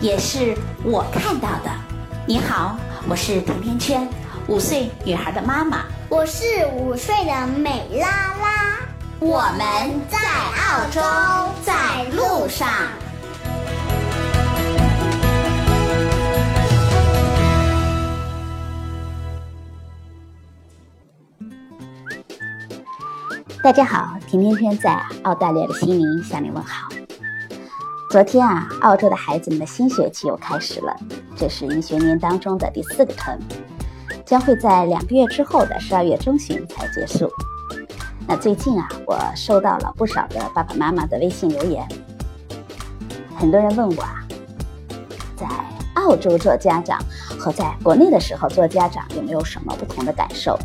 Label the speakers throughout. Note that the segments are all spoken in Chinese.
Speaker 1: 也是我看到的。你好，我是甜甜圈，五岁女孩的妈妈。
Speaker 2: 我是五岁的美拉拉。
Speaker 1: 我们在澳洲，在路上。大家好，甜甜圈在澳大利亚的悉尼向你问好。昨天啊，澳洲的孩子们的新学期又开始了，这是一学年当中的第四个程将会在两个月之后的十二月中旬才结束。那最近啊，我收到了不少的爸爸妈妈的微信留言，很多人问我啊，在澳洲做家长和在国内的时候做家长有没有什么不同的感受？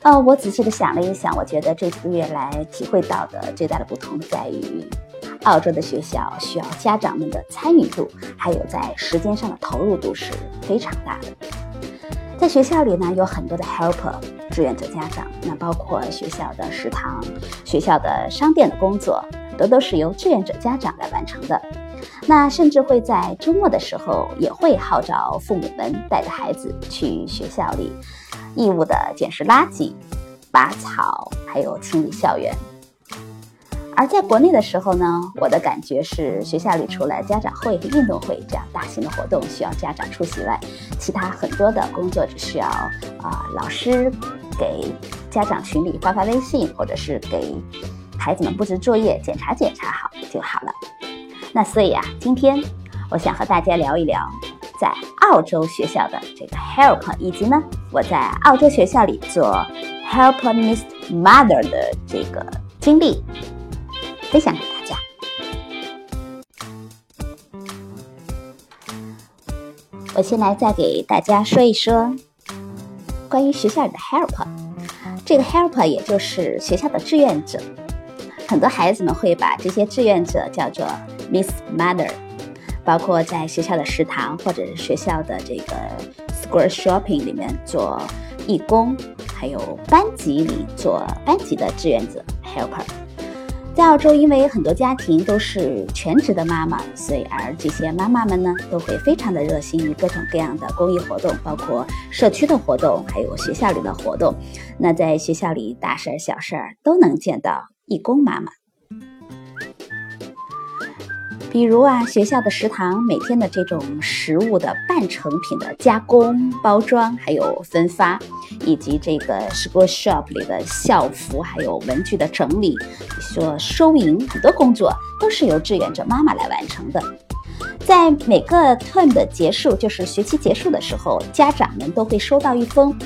Speaker 1: 呃，我仔细的想了一想，我觉得这几个月来体会到的最大的不同在于，澳洲的学校需要家长们的参与度，还有在时间上的投入度是非常大的。在学校里呢，有很多的 helper 志愿者家长，那包括学校的食堂、学校的商店的工作，很多都是由志愿者家长来完成的。那甚至会在周末的时候，也会号召父母们带着孩子去学校里。义务的捡拾垃圾、拔草，还有清理校园。而在国内的时候呢，我的感觉是，学校里除了家长会和运动会这样大型的活动需要家长出席外，其他很多的工作只需要啊老师给家长群里发发微信，或者是给孩子们布置作业、检查检查好就好了。那所以啊，今天我想和大家聊一聊。在澳洲学校的这个 help，以及呢，我在澳洲学校里做 help Miss Mother 的这个经历，分享给大家。我先来再给大家说一说关于学校里的 help，这个 help 也就是学校的志愿者，很多孩子们会把这些志愿者叫做 Miss Mother。包括在学校的食堂或者是学校的这个 school shopping 里面做义工，还有班级里做班级的志愿者 helper。在澳洲，因为很多家庭都是全职的妈妈，所以而这些妈妈们呢，都会非常的热心于各种各样的公益活动，包括社区的活动，还有学校里的活动。那在学校里大事儿小事儿都能见到义工妈妈。比如啊，学校的食堂每天的这种食物的半成品的加工、包装，还有分发，以及这个 school shop 里的校服还有文具的整理，说收银，很多工作都是由志愿者妈妈来完成的。在每个 term 的结束，就是学期结束的时候，家长们都会收到一封。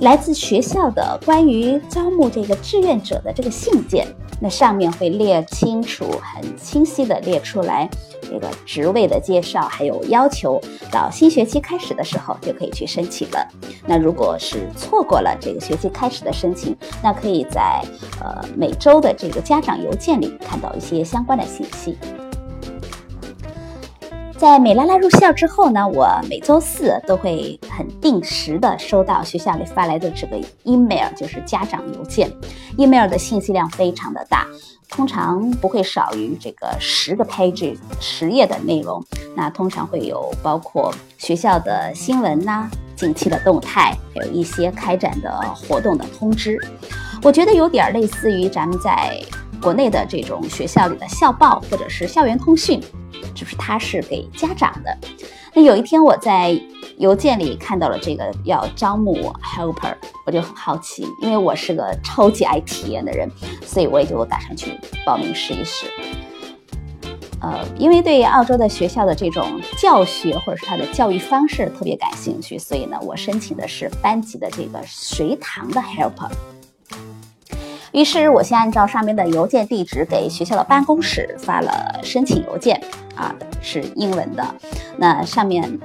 Speaker 1: 来自学校的关于招募这个志愿者的这个信件，那上面会列清楚、很清晰的列出来这个职位的介绍，还有要求。到新学期开始的时候就可以去申请了。那如果是错过了这个学期开始的申请，那可以在呃每周的这个家长邮件里看到一些相关的信息。在美拉拉入校之后呢，我每周四都会很定时的收到学校里发来的这个 email，就是家长邮件。email 的信息量非常的大，通常不会少于这个十个 page 十页的内容。那通常会有包括学校的新闻呐、近期的动态，还有一些开展的活动的通知。我觉得有点类似于咱们在国内的这种学校里的校报或者是校园通讯。就是他是给家长的。那有一天我在邮件里看到了这个要招募我 helper，我就很好奇，因为我是个超级爱体验的人，所以我也就打算去报名试一试。呃，因为对澳洲的学校的这种教学或者是它的教育方式特别感兴趣，所以呢，我申请的是班级的这个随堂的 helper。于是我先按照上面的邮件地址给学校的办公室发了申请邮件，啊，是英文的。那上面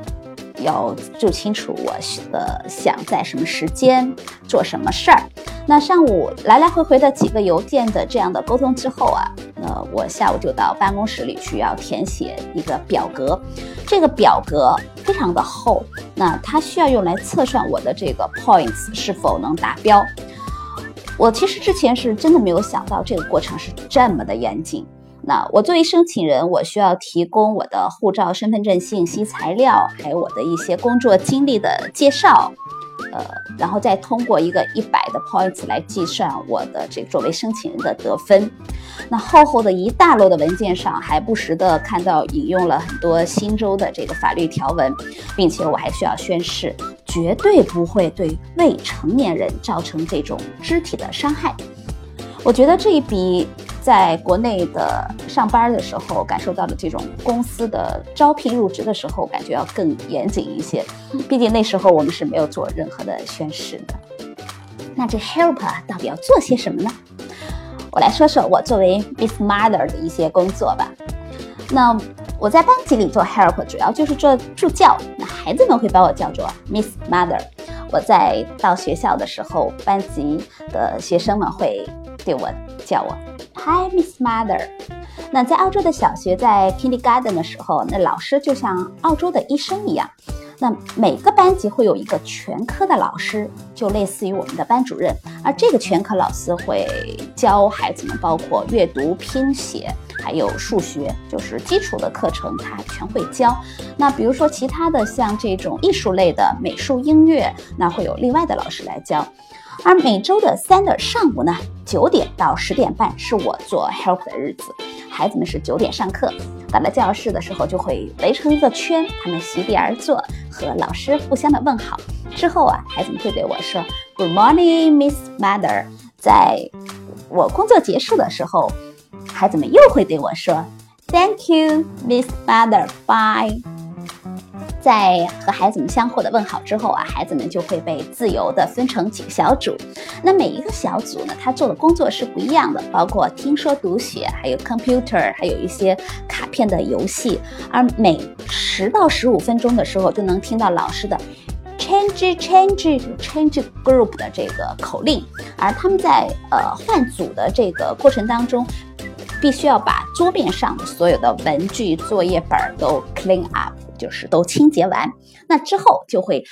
Speaker 1: 要就清楚我的想在什么时间做什么事儿。那上午来来回回的几个邮件的这样的沟通之后啊，那我下午就到办公室里去要填写一个表格，这个表格非常的厚，那它需要用来测算我的这个 points 是否能达标。我其实之前是真的没有想到这个过程是这么的严谨。那我作为申请人，我需要提供我的护照、身份证信息材料，还有我的一些工作经历的介绍，呃，然后再通过一个一百的 points 来计算我的这作为申请人的得分。那厚厚的一大摞的文件上，还不时的看到引用了很多新州的这个法律条文，并且我还需要宣誓，绝对不会对未成年人造成这种肢体的伤害。我觉得这一笔。在国内的上班的时候，感受到的这种公司的招聘入职的时候，感觉要更严谨一些。毕竟那时候我们是没有做任何的宣誓的。那这 help 到底要做些什么呢？我来说说我作为 Miss Mother 的一些工作吧。那我在班级里做 help，主要就是做助教。那孩子们会把我叫做 Miss Mother。我在到学校的时候，班级的学生们会对我叫我。Hi, Miss Mother。那在澳洲的小学，在 Kindergarten 的时候，那老师就像澳洲的医生一样。那每个班级会有一个全科的老师，就类似于我们的班主任。而这个全科老师会教孩子们，包括阅读、拼写，还有数学，就是基础的课程，他全会教。那比如说其他的，像这种艺术类的美术、音乐，那会有另外的老师来教。而每周的三的上午呢，九点到十点半是我做 help 的日子。孩子们是九点上课，到了教室的时候就会围成一个圈，他们席地而坐，和老师互相的问好。之后啊，孩子们会对我说 Good morning, Miss Mother。在我工作结束的时候，孩子们又会对我说 Thank you, Miss Mother. Bye。在和孩子们相互的问好之后啊，孩子们就会被自由的分成几个小组。那每一个小组呢，他做的工作是不一样的，包括听说读写，还有 computer，还有一些卡片的游戏。而每十到十五分钟的时候，就能听到老师的 change change change group 的这个口令。而他们在呃换组的这个过程当中，必须要把桌面上的所有的文具、作业本都 clean up。就是都清洁完，那之后就会，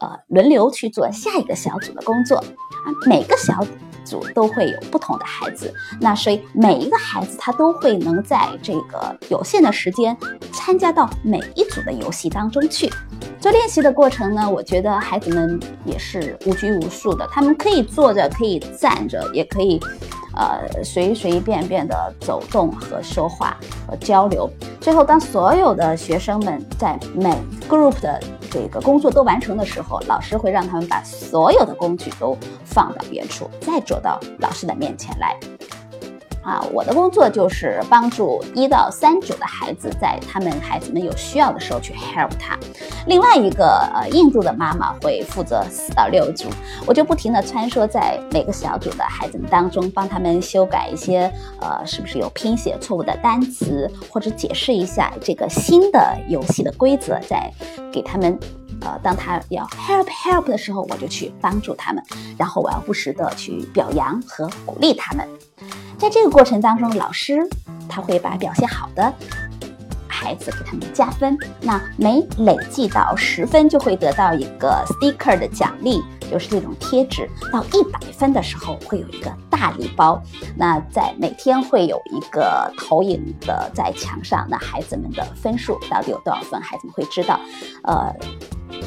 Speaker 1: 呃，轮流去做下一个小组的工作啊。每个小组都会有不同的孩子，那所以每一个孩子他都会能在这个有限的时间参加到每一组的游戏当中去做练习的过程呢。我觉得孩子们也是无拘无束的，他们可以坐着，可以站着，也可以。呃，随随便便的走动和说话和交流，最后当所有的学生们在每 group 的这个工作都完成的时候，老师会让他们把所有的工具都放到原处，再走到老师的面前来。啊，我的工作就是帮助一到三组的孩子，在他们孩子们有需要的时候去 help 他。另外一个呃，印度的妈妈会负责四到六组，我就不停的穿梭在每个小组的孩子们当中，帮他们修改一些呃，是不是有拼写错误的单词，或者解释一下这个新的游戏的规则，在给他们呃，当他要 help help 的时候，我就去帮助他们，然后我要不时的去表扬和鼓励他们。在这个过程当中，老师他会把表现好的孩子给他们加分。那每累计到十分，就会得到一个 sticker 的奖励，就是这种贴纸。到一百分的时候，会有一个大礼包。那在每天会有一个投影的在墙上，那孩子们的分数到底有多少分，孩子们会知道。呃，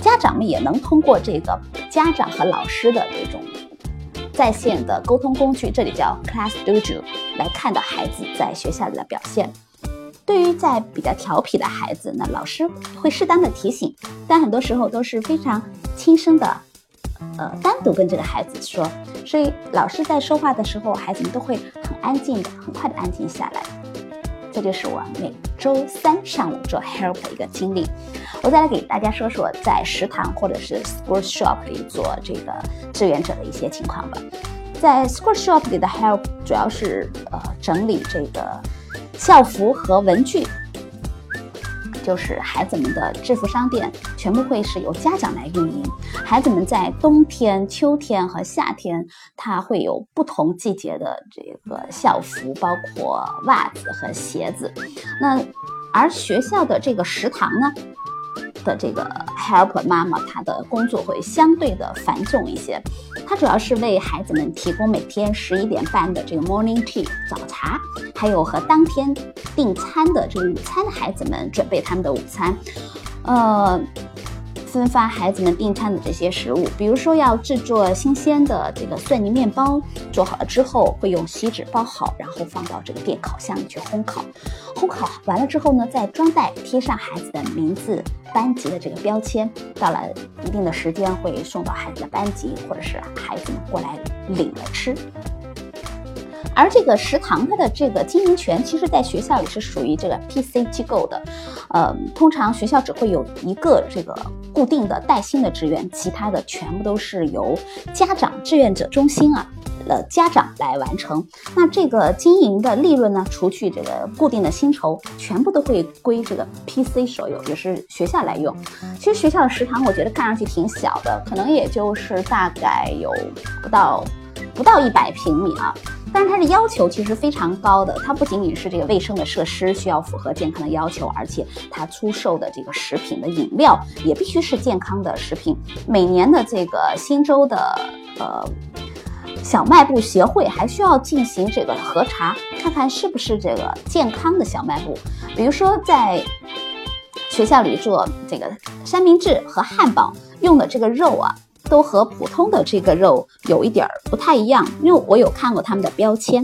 Speaker 1: 家长们也能通过这个家长和老师的这种。在线的沟通工具，这里叫 Class Dojo，来看到孩子在学校里的表现。对于在比较调皮的孩子，那老师会适当的提醒，但很多时候都是非常轻声的，呃，单独跟这个孩子说。所以老师在说话的时候，孩子们都会很安静的，很快的安静下来。这就是我每周三上午做 help 的一个经历。我再来给大家说说在食堂或者是 school shop 里做这个志愿者的一些情况吧。在 school shop 里的 help 主要是呃整理这个校服和文具。就是孩子们的制服商店全部会是由家长来运营。孩子们在冬天、秋天和夏天，他会有不同季节的这个校服，包括袜子和鞋子。那而学校的这个食堂呢？的这个 help 妈妈，她的工作会相对的繁重一些。她主要是为孩子们提供每天十一点半的这个 morning tea 早茶，还有和当天订餐的这个午餐的孩子们准备他们的午餐。呃。分发孩子们订餐的这些食物，比如说要制作新鲜的这个蒜泥面包，做好了之后会用锡纸包好，然后放到这个电烤箱里去烘烤。烘烤完了之后呢，再装袋贴上孩子的名字、班级的这个标签。到了一定的时间会送到孩子的班级，或者是孩子们过来领了吃。而这个食堂它的这个经营权，其实在学校里是属于这个 PC 机构的，呃，通常学校只会有一个这个固定的带薪的职员，其他的全部都是由家长志愿者中心啊，呃，家长来完成。那这个经营的利润呢，除去这个固定的薪酬，全部都会归这个 PC 所有，也是学校来用。其实学校的食堂，我觉得看上去挺小的，可能也就是大概有不到不到一百平米啊。但是它的要求其实非常高的，它不仅仅是这个卫生的设施需要符合健康的要求，而且它出售的这个食品的饮料也必须是健康的食品。每年的这个新州的呃小卖部协会还需要进行这个核查，看看是不是这个健康的小卖部。比如说在学校里做这个三明治和汉堡用的这个肉啊。都和普通的这个肉有一点儿不太一样，因为我有看过他们的标签。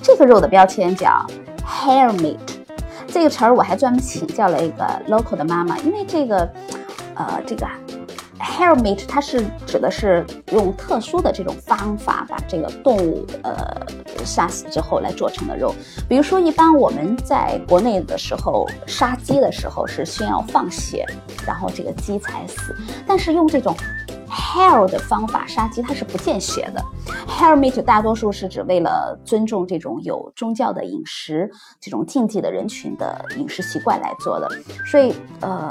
Speaker 1: 这个肉的标签叫 hair meat，这个词儿我还专门请教了一个 local 的妈妈，因为这个，呃，这个。Hair meat，它是指的是用特殊的这种方法把这个动物呃杀死之后来做成的肉。比如说，一般我们在国内的时候杀鸡的时候是先要放血，然后这个鸡才死。但是用这种 hair 的方法杀鸡，它是不见血的。Hair meat 大多数是指为了尊重这种有宗教的饮食、这种禁忌的人群的饮食习惯来做的。所以，呃，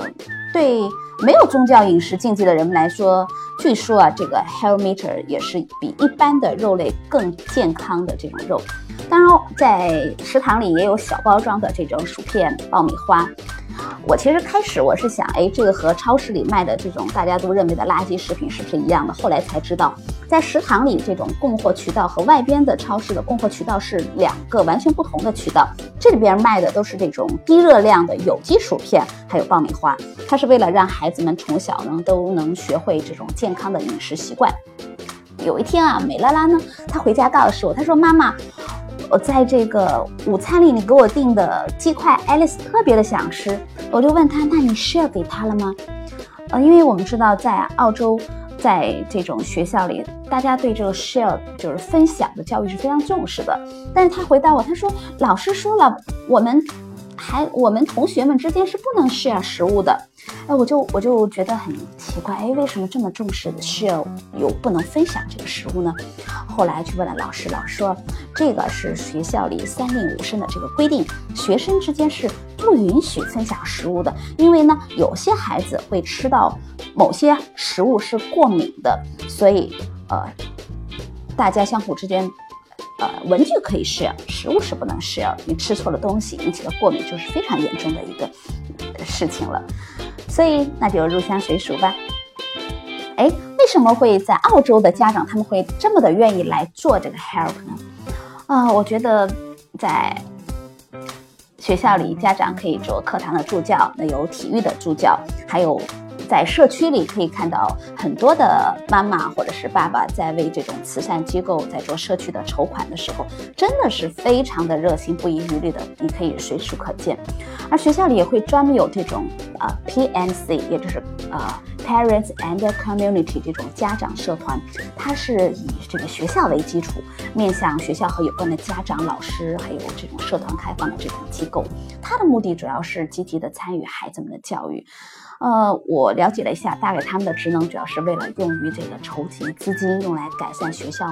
Speaker 1: 对。没有宗教饮食禁忌的人们来说，据说啊，这个 hell meat 也是比一般的肉类更健康的这种肉。当然，在食堂里也有小包装的这种薯片、爆米花。我其实开始我是想，哎，这个和超市里卖的这种大家都认为的垃圾食品是不是一样的？后来才知道，在食堂里这种供货渠道和外边的超市的供货渠道是两个完全不同的渠道。这里边卖的都是这种低热量的有机薯片，还有爆米花，它是为了让孩子们从小呢都能学会这种健康的饮食习惯。有一天啊，美拉拉呢，她回家告诉我，她说：“妈妈。”我在这个午餐里，你给我订的鸡块，爱丽丝特别的想吃，我就问他，那你 share 给他了吗？呃，因为我们知道在澳洲，在这种学校里，大家对这个 share 就是分享的教育是非常重视的。但是他回答我，他说老师说了，我们还我们同学们之间是不能 share 食物的。哎，我就我就觉得很奇怪，哎，为什么这么重视 share 又不能分享这个食物呢？后来去问了老师，老师说这个是学校里三令五申的这个规定，学生之间是不允许分享食物的，因为呢，有些孩子会吃到某些食物是过敏的，所以呃，大家相互之间，呃，文具可以试食物是不能试你吃错了东西引起的过敏就是非常严重的一个事情了。所以那就入乡随俗吧。哎，为什么会在澳洲的家长他们会这么的愿意来做这个 help 呢？啊，我觉得在学校里，家长可以做课堂的助教，那有体育的助教，还有。在社区里可以看到很多的妈妈或者是爸爸在为这种慈善机构在做社区的筹款的时候，真的是非常的热心，不遗余力的，你可以随处可见。而学校里也会专门有这种啊 PNC，也就是啊 Parents and Community 这种家长社团，它是以这个学校为基础，面向学校和有关的家长、老师，还有这种社团开放的这种机构。它的目的主要是积极的参与孩子们的教育。呃，我了解了一下，大概他们的职能主要是为了用于这个筹集资金，用来改善学校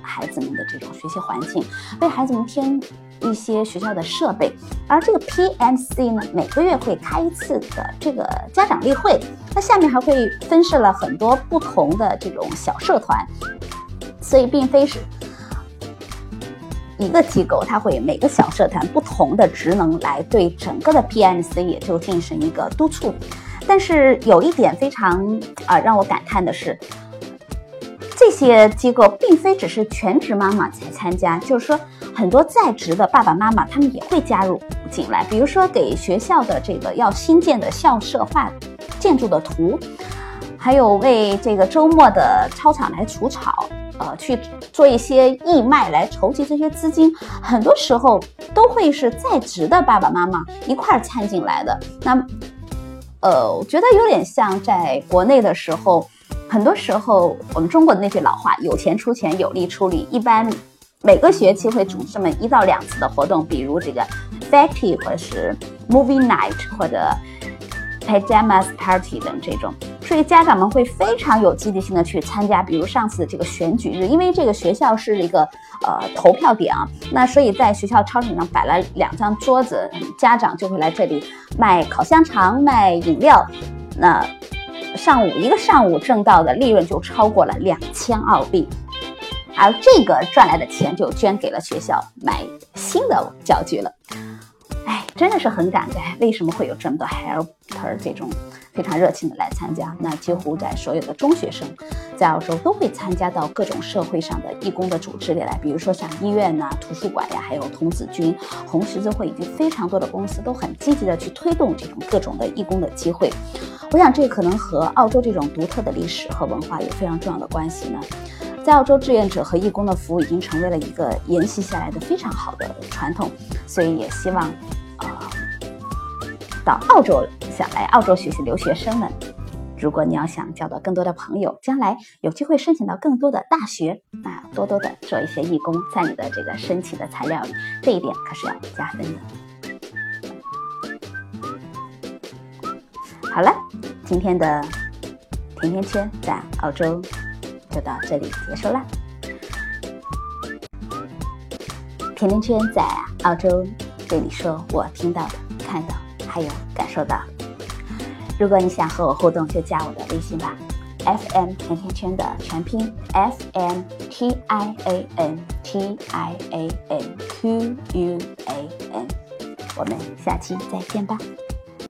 Speaker 1: 孩子们的这种学习环境，为孩子们添一些学校的设备。而这个 PMC 呢，每个月会开一次的这个家长例会，那下面还会分设了很多不同的这种小社团，所以并非是。一个机构，它会每个小社团不同的职能来对整个的 PMC 也就进行一个督促。但是有一点非常啊让我感叹的是，这些机构并非只是全职妈妈才参加，就是说很多在职的爸爸妈妈他们也会加入进来。比如说给学校的这个要新建的校舍画建筑的图，还有为这个周末的操场来除草。呃，去做一些义卖来筹集这些资金，很多时候都会是在职的爸爸妈妈一块儿参进来的。那，呃，我觉得有点像在国内的时候，很多时候我们中国的那句老话“有钱出钱，有力出力”，一般每个学期会组织这么一到两次的活动，比如这个 factory 或者是 movie night 或者。Pajamas party 等这种，所以家长们会非常有积极性的去参加。比如上次这个选举日，因为这个学校是一个呃投票点啊，那所以在学校操场上摆了两张桌子，家长就会来这里卖烤香肠、卖饮料。那上午一个上午挣到的利润就超过了两千澳币，而这个赚来的钱就捐给了学校买新的教具了。真的是很感慨，为什么会有这么多 helper 这种非常热情的来参加？那几乎在所有的中学生，在澳洲都会参加到各种社会上的义工的组织里来，比如说像医院呐、图书馆呀，还有童子军、红十字会，以及非常多的公司都很积极的去推动这种各种的义工的机会。我想这可能和澳洲这种独特的历史和文化有非常重要的关系呢。在澳洲，志愿者和义工的服务已经成为了一个沿袭下来的非常好的传统，所以也希望，到澳洲想来澳洲学习留学生们，如果你要想交到更多的朋友，将来有机会申请到更多的大学，那多多的做一些义工，在你的这个申请的材料里，这一点可是要加分的。好了，今天的甜甜圈在澳洲。就到这里结束了。甜甜圈在澳洲对你说，我听到的、还有感受到。如果你想和我互动，就加我的微信吧。FM 甜甜圈的全拼 F M T I A N T I A N Q U A N。我们下期再见吧。